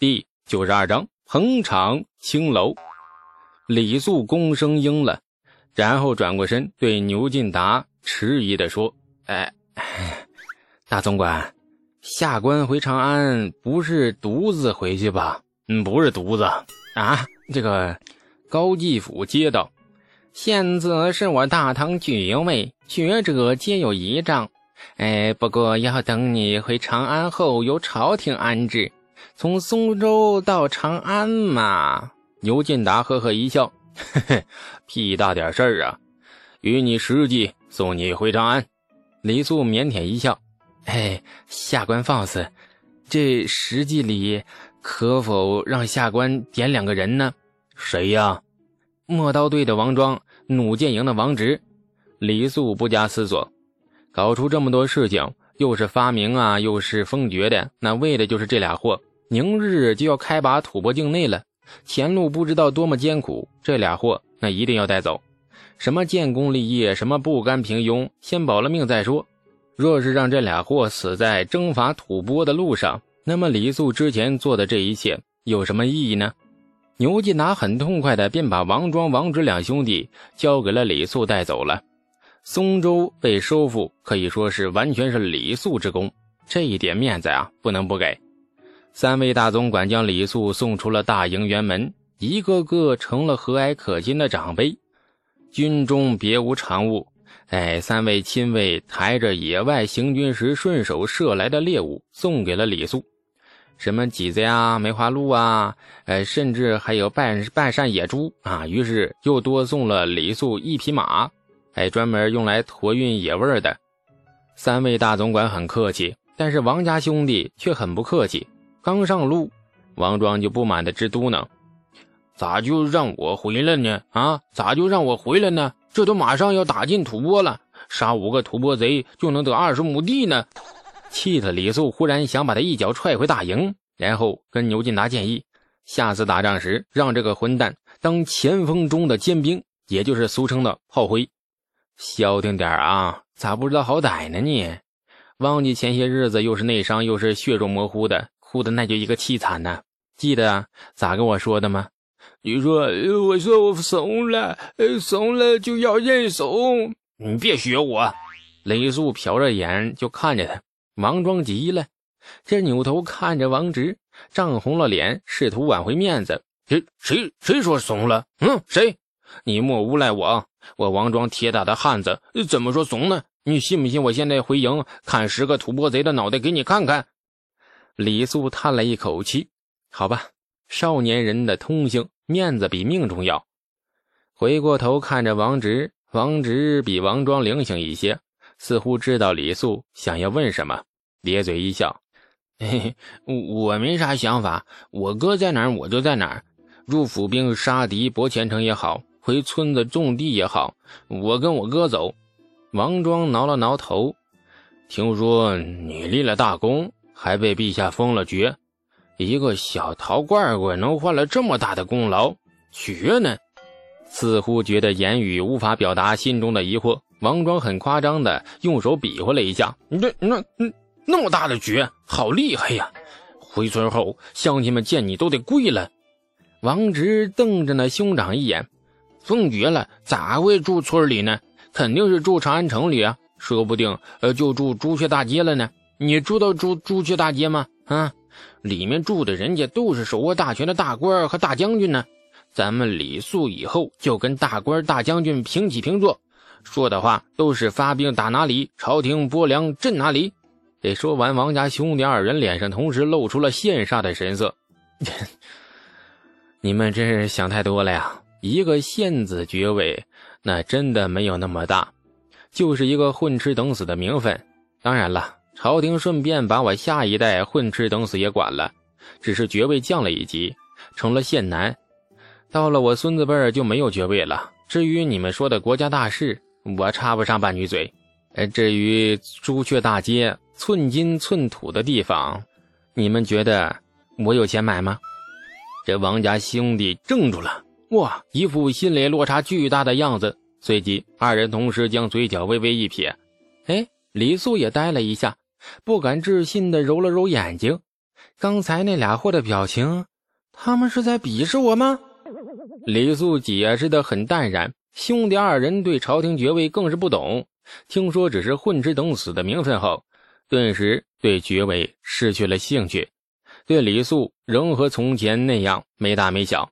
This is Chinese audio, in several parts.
第九十二章捧场青楼。李素躬声应了，然后转过身对牛进达迟疑的说：“哎，大总管，下官回长安不是独自回去吧？嗯，不是独子啊。这个高继府接道：现子是我大唐爵位，爵者皆有仪仗。哎，不过要等你回长安后，由朝廷安置。从松州到长安嘛。”牛进达呵呵一笑。嘿嘿，屁大点事儿啊！与你实际送你回长安。李素腼腆一笑：“哎，下官放肆。这实际里可否让下官点两个人呢？谁呀？陌刀队的王庄，弩箭营的王直。”李素不加思索，搞出这么多事情，又是发明啊，又是封爵的，那为的就是这俩货。明日就要开拔吐蕃境内了。前路不知道多么艰苦，这俩货那一定要带走。什么建功立业，什么不甘平庸，先保了命再说。若是让这俩货死在征伐吐蕃的路上，那么李素之前做的这一切有什么意义呢？牛进达很痛快的便把王庄、王直两兄弟交给了李素带走了。松州被收复，可以说是完全是李素之功，这一点面子啊不能不给。三位大总管将李素送出了大营辕门，一个个成了和蔼可亲的长辈。军中别无长物，哎，三位亲卫抬着野外行军时顺手射来的猎物送给了李素，什么麂子呀、梅花鹿啊，哎，甚至还有半半扇野猪啊。于是又多送了李素一匹马，哎，专门用来驮运野味的。三位大总管很客气，但是王家兄弟却很不客气。刚上路，王庄就不满的直嘟囔：“咋就让我回来呢？啊，咋就让我回来呢？这都马上要打进吐蕃了，杀五个吐蕃贼就能得二十亩地呢！”气得李素忽然想把他一脚踹回大营，然后跟牛进达建议：下次打仗时，让这个混蛋当前锋中的尖兵，也就是俗称的炮灰。消停点啊！咋不知道好歹呢你？忘记前些日子又是内伤又是血肉模糊的。哭的那就一个凄惨呐！记得啊咋跟我说的吗？你说我说我怂了，怂了就要认怂。你别学我。雷素瞟着眼就看着他，王庄急了，这扭头看着王直，涨红了脸，试图挽回面子。谁谁谁说怂了？嗯，谁？你莫诬赖我！我王庄铁打的汉子，怎么说怂呢？你信不信我现在回营砍十个吐蕃贼的脑袋给你看看？李素叹了一口气：“好吧，少年人的通性，面子比命重要。”回过头看着王直，王直比王庄灵醒一些，似乎知道李素想要问什么，咧嘴一笑：“嘿嘿，我没啥想法，我哥在哪儿我就在哪儿。入府兵杀敌博前程也好，回村子种地也好，我跟我哥走。”王庄挠了挠头：“听说你立了大功。”还被陛下封了爵，一个小陶罐罐能换了这么大的功劳，爵呢？似乎觉得言语无法表达心中的疑惑，王庄很夸张的用手比划了一下：“那那那那么大的爵，好厉害呀！回村后，乡亲们见你都得跪了。”王直瞪着那兄长一眼：“封爵了，咋会住村里呢？肯定是住长安城里啊，说不定呃就住朱雀大街了呢。”你知道朱朱雀大街吗？啊，里面住的人家都是手握大权的大官和大将军呢。咱们李素以后就跟大官大将军平起平坐，说的话都是发兵打哪里，朝廷拨粮镇哪里。这说完，王家兄弟二人脸上同时露出了羡煞的神色。你们真是想太多了呀！一个县子爵位，那真的没有那么大，就是一个混吃等死的名分。当然了。朝廷顺便把我下一代混吃等死也管了，只是爵位降了一级，成了县男。到了我孙子辈儿就没有爵位了。至于你们说的国家大事，我插不上半句嘴。至于朱雀大街寸金寸土的地方，你们觉得我有钱买吗？这王家兄弟怔住了，哇，一副心理落差巨大的样子。随即，二人同时将嘴角微微一撇。哎，李素也呆了一下。不敢置信地揉了揉眼睛，刚才那俩货的表情，他们是在鄙视我吗？李素解释的很淡然，兄弟二人对朝廷爵位更是不懂，听说只是混吃等死的名分后，顿时对爵位失去了兴趣，对李素仍和从前那样没大没小。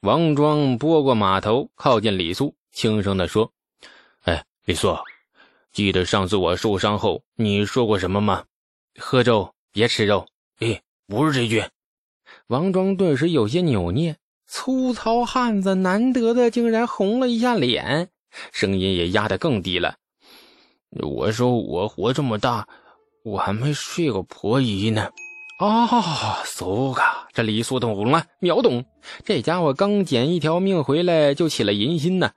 王庄拨过马头，靠近李素，轻声地说：“哎，李素，记得上次我受伤后你说过什么吗？喝粥别吃肉。哎，不是这句。”王庄顿时有些扭捏。粗糙汉子难得的竟然红了一下脸，声音也压得更低了。我说我活这么大，我还没睡过婆姨呢。哦，苏嘎，这李素懂了，秒懂。这家伙刚捡一条命回来，就起了淫心呢。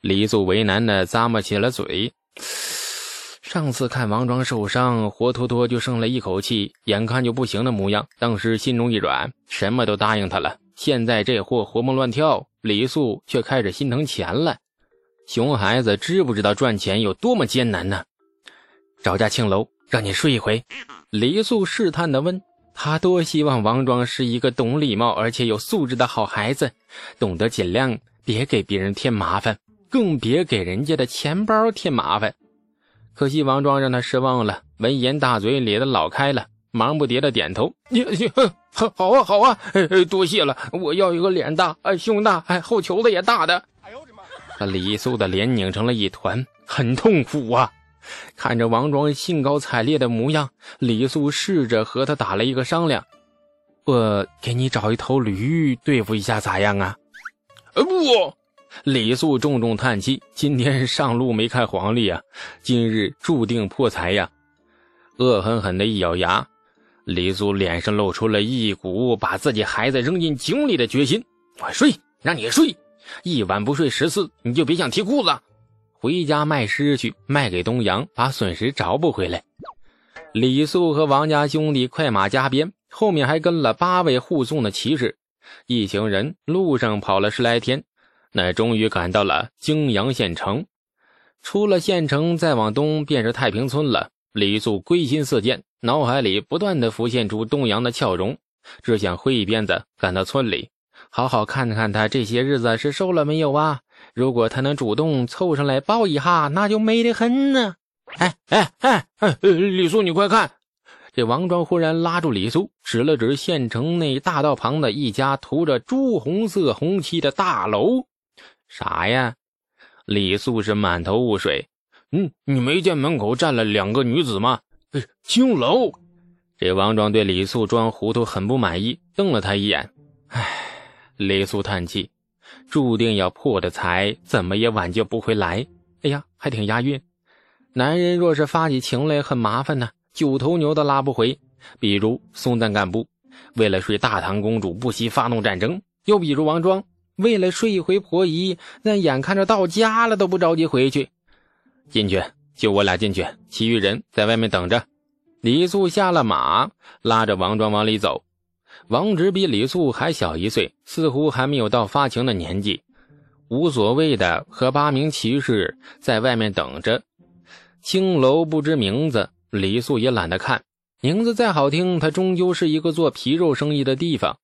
李素为难的咂摸起了嘴。上次看王庄受伤，活脱脱就剩了一口气，眼看就不行的模样，当时心中一软，什么都答应他了。现在这货活蹦乱跳，李素却开始心疼钱了。熊孩子知不知道赚钱有多么艰难呢？找家青楼，让你睡一回。李素试探地问他：多希望王庄是一个懂礼貌而且有素质的好孩子，懂得尽量别给别人添麻烦，更别给人家的钱包添麻烦。可惜王庄让他失望了，闻言大嘴咧得老开了。忙不迭的点头，你你好，好啊，好啊，多谢了。我要一个脸大、哎胸大、哎后球子也大的。哎呦我的妈！李素的脸拧成了一团，很痛苦啊。看着王庄兴高采烈的模样，李素试着和他打了一个商量：“我给你找一头驴对付一下，咋样啊？”呃不，李素重重叹气，今天上路没看黄历啊，今日注定破财呀。恶狠狠的一咬牙。李素脸上露出了一股把自己孩子扔进井里的决心。我睡，让你睡，一晚不睡十次，你就别想提裤子。回家卖尸去，卖给东阳，把损失找补回来。李素和王家兄弟快马加鞭，后面还跟了八位护送的骑士。一行人路上跑了十来天，乃终于赶到了泾阳县城。出了县城，再往东便是太平村了。李素归心似箭。脑海里不断的浮现出东阳的俏容，只想挥一鞭子赶到村里，好好看看他这些日子是瘦了没有啊！如果他能主动凑上来抱一下，那就美得很呢。哎哎哎哎，李素，你快看！这王庄忽然拉住李素，指了指县城内大道旁的一家涂着朱红色红漆的大楼。啥呀？李素是满头雾水。嗯，你没见门口站了两个女子吗？青楼，这王庄对李素装糊涂很不满意，瞪了他一眼。唉，李素叹气，注定要破的财，怎么也挽救不回来。哎呀，还挺押韵。男人若是发起情来，很麻烦呢，九头牛都拉不回。比如松赞干部，为了睡大唐公主，不惜发动战争；又比如王庄，为了睡一回婆姨，那眼看着到家了都不着急回去。进去。就我俩进去，其余人在外面等着。李素下了马，拉着王庄往里走。王直比李素还小一岁，似乎还没有到发情的年纪，无所谓的和八名骑士在外面等着。青楼不知名字，李素也懒得看。名字再好听，它终究是一个做皮肉生意的地方。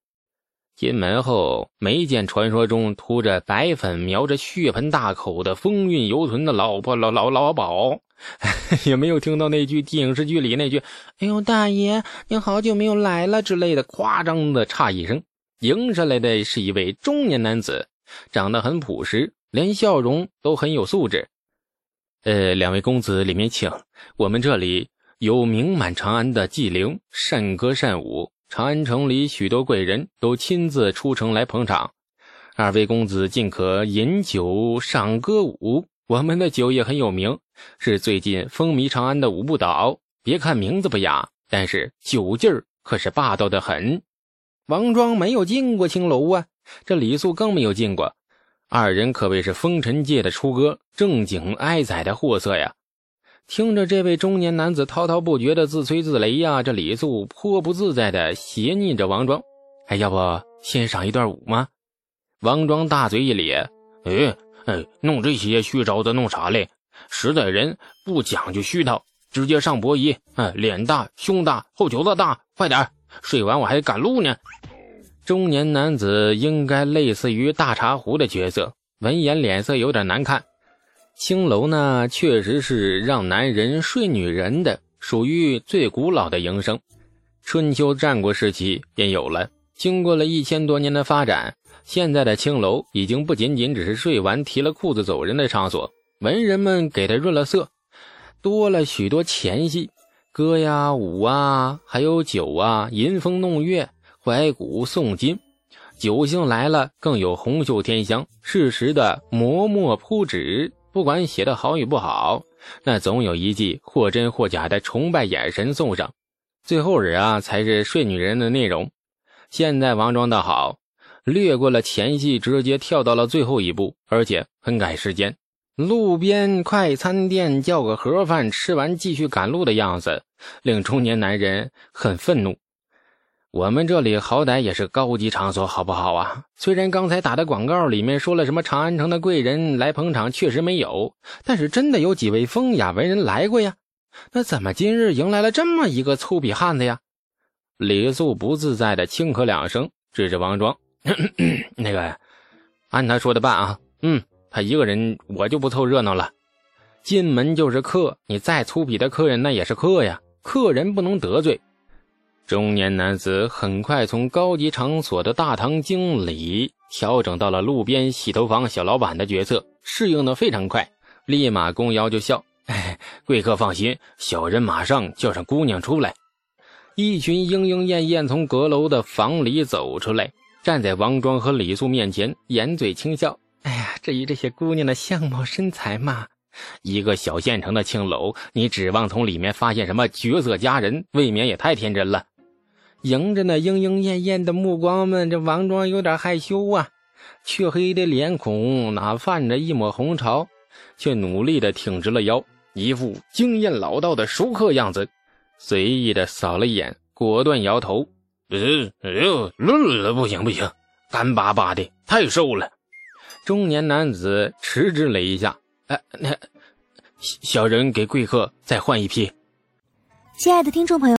进门后，没见传说中涂着白粉、描着血盆大口的风韵犹存的老婆老老老鸨，也没有听到那句影视剧里那句“哎呦，大爷，您好久没有来了”之类的夸张的诧异声。迎上来的是一位中年男子，长得很朴实，连笑容都很有素质。呃，两位公子里面请，我们这里有名满长安的纪灵，善歌善舞。长安城里许多贵人都亲自出城来捧场，二位公子尽可饮酒赏歌舞。我们的酒也很有名，是最近风靡长安的五步倒。别看名字不雅，但是酒劲儿可是霸道的很。王庄没有进过青楼啊，这李素更没有进过，二人可谓是风尘界的出歌，正经挨宰的货色呀。听着这位中年男子滔滔不绝的自吹自擂呀，这李素颇不自在的斜睨着王庄。哎，要不先赏一段舞吗？王庄大嘴一咧，哎哎，弄这些虚招的弄啥嘞？实在人不讲究虚套，直接上博弈。哎，脸大胸大后球子大，快点睡完我还赶路呢。中年男子应该类似于大茶壶的角色，闻言脸色有点难看。青楼呢，确实是让男人睡女人的，属于最古老的营生。春秋战国时期便有了。经过了一千多年的发展，现在的青楼已经不仅仅只是睡完提了裤子走人的场所，文人们给它润了色，多了许多前戏，歌呀、舞啊，还有酒啊，吟风弄月。怀古诵今，酒兴来了，更有红袖添香，适时的磨墨铺纸。不管写的好与不好，那总有一记或真或假的崇拜眼神送上。最后日啊，才是睡女人的内容。现在王庄倒好，略过了前戏，直接跳到了最后一步，而且很赶时间。路边快餐店叫个盒饭，吃完继续赶路的样子，令中年男人很愤怒。我们这里好歹也是高级场所，好不好啊？虽然刚才打的广告里面说了什么长安城的贵人来捧场，确实没有，但是真的有几位风雅文人来过呀。那怎么今日迎来了这么一个粗鄙汉子呀？李素不自在的轻咳两声，指着王庄：“ 那个，按他说的办啊。嗯，他一个人，我就不凑热闹了。进门就是客，你再粗鄙的客人，那也是客呀，客人不能得罪。”中年男子很快从高级场所的大堂经理调整到了路边洗头房小老板的角色，适应的非常快，立马弓腰就笑：“哎，贵客放心，小人马上叫上姑娘出来。”一群莺莺燕燕从阁楼的房里走出来，站在王庄和李素面前，掩嘴轻笑：“哎呀，至于这些姑娘的相貌身材嘛，一个小县城的青楼，你指望从里面发现什么绝色佳人，未免也太天真了。”迎着那莺莺燕燕的目光们，这王庄有点害羞啊。黢黑的脸孔哪泛着一抹红潮，却努力的挺直了腰，一副经验老道的熟客样子。随意的扫了一眼，果断摇头：“呃，哎呦，论了，不行不行，干巴巴的，太瘦了。”中年男子迟滞了一下：“哎，那小人给贵客再换一批。”亲爱的听众朋友。